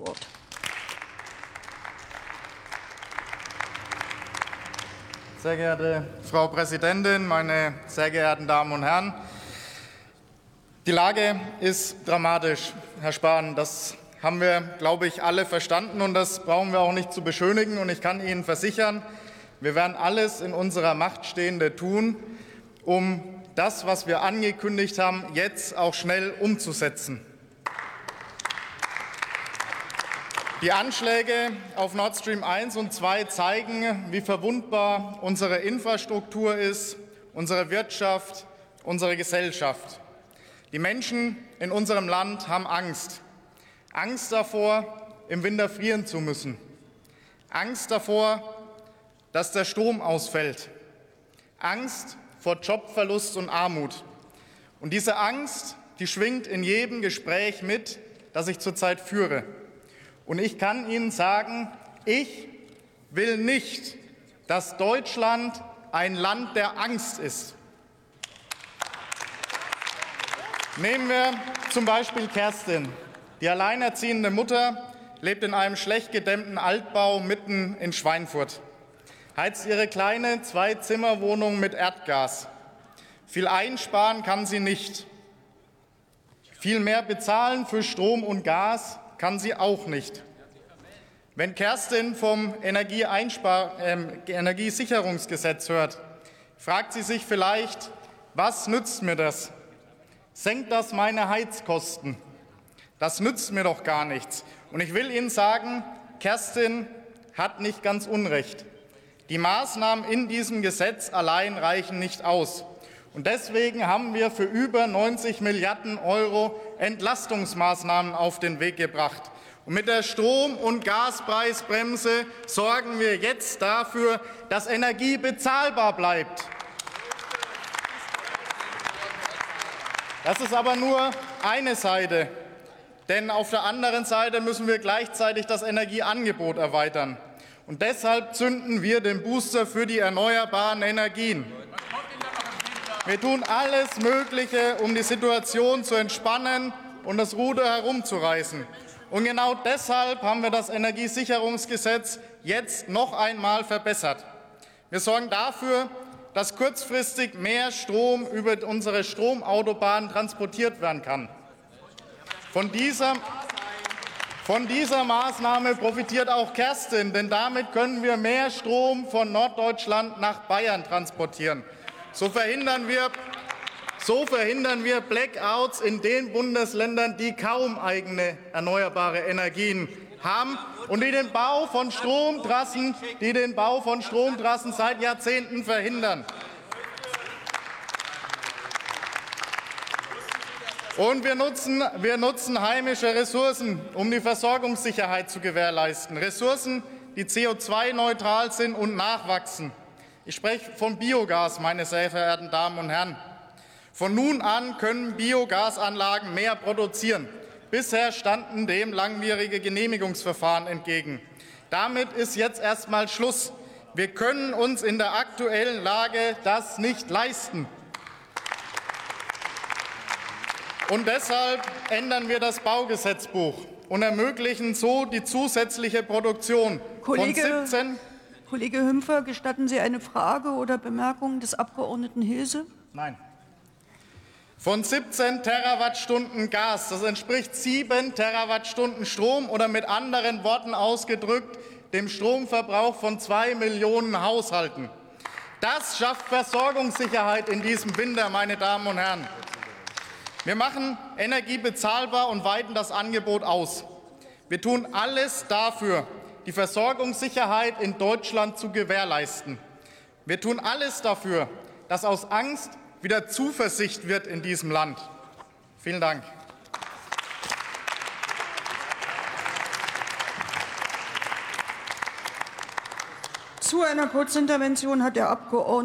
Wort. Sehr geehrte Frau Präsidentin, meine sehr geehrten Damen und Herren! Die Lage ist dramatisch, Herr Spahn. Das haben wir, glaube ich, alle verstanden, und das brauchen wir auch nicht zu beschönigen. Und ich kann Ihnen versichern, wir werden alles in unserer Macht Stehende tun, um das, was wir angekündigt haben, jetzt auch schnell umzusetzen. Die Anschläge auf Nord Stream 1 und 2 zeigen, wie verwundbar unsere Infrastruktur ist, unsere Wirtschaft, unsere Gesellschaft. Die Menschen in unserem Land haben Angst. Angst davor, im Winter frieren zu müssen. Angst davor, dass der Strom ausfällt. Angst vor Jobverlust und Armut. Und diese Angst, die schwingt in jedem Gespräch mit, das ich zurzeit führe. Und ich kann Ihnen sagen, ich will nicht, dass Deutschland ein Land der Angst ist. Nehmen wir zum Beispiel Kerstin. Die alleinerziehende Mutter lebt in einem schlecht gedämmten Altbau mitten in Schweinfurt, heizt ihre kleine Zwei-Zimmer-Wohnung mit Erdgas. Viel einsparen kann sie nicht. Viel mehr bezahlen für Strom und Gas kann sie auch nicht. Wenn Kerstin vom Energieeinspar äh, Energiesicherungsgesetz hört, fragt sie sich vielleicht, was nützt mir das? Senkt das meine Heizkosten? Das nützt mir doch gar nichts. Und ich will Ihnen sagen, Kerstin hat nicht ganz Unrecht. Die Maßnahmen in diesem Gesetz allein reichen nicht aus. Und deswegen haben wir für über 90 Milliarden Euro Entlastungsmaßnahmen auf den Weg gebracht. Und mit der Strom- und Gaspreisbremse sorgen wir jetzt dafür, dass Energie bezahlbar bleibt. Das ist aber nur eine Seite. Denn auf der anderen Seite müssen wir gleichzeitig das Energieangebot erweitern. Und deshalb zünden wir den Booster für die erneuerbaren Energien. Wir tun alles Mögliche, um die Situation zu entspannen und das Ruder herumzureißen. Und genau deshalb haben wir das Energiesicherungsgesetz jetzt noch einmal verbessert. Wir sorgen dafür, dass kurzfristig mehr Strom über unsere Stromautobahnen transportiert werden kann. Von dieser, von dieser Maßnahme profitiert auch Kerstin, denn damit können wir mehr Strom von Norddeutschland nach Bayern transportieren. So verhindern wir so verhindern wir Blackouts in den Bundesländern, die kaum eigene erneuerbare Energien haben und die den Bau von Stromtrassen, die den Bau von Stromtrassen seit Jahrzehnten verhindern. Und wir nutzen, wir nutzen heimische Ressourcen, um die Versorgungssicherheit zu gewährleisten. Ressourcen, die CO2-neutral sind und nachwachsen. Ich spreche von Biogas, meine sehr verehrten Damen und Herren. Von nun an können Biogasanlagen mehr produzieren. Bisher standen dem langwierige Genehmigungsverfahren entgegen. Damit ist jetzt erst einmal Schluss. Wir können uns in der aktuellen Lage das nicht leisten. Und deshalb ändern wir das Baugesetzbuch und ermöglichen so die zusätzliche Produktion Kollege, von 17 Kollege Hümpfer, gestatten Sie eine Frage oder Bemerkung des Abgeordneten Hilse? Nein. Von 17 Terawattstunden Gas, das entspricht 7 Terawattstunden Strom oder mit anderen Worten ausgedrückt dem Stromverbrauch von zwei Millionen Haushalten. Das schafft Versorgungssicherheit in diesem Winter, meine Damen und Herren. Wir machen Energie bezahlbar und weiten das Angebot aus. Wir tun alles dafür, die Versorgungssicherheit in Deutschland zu gewährleisten. Wir tun alles dafür, dass aus Angst wieder Zuversicht wird in diesem Land. Vielen Dank. Zu einer Kurzintervention hat der Abgeordnete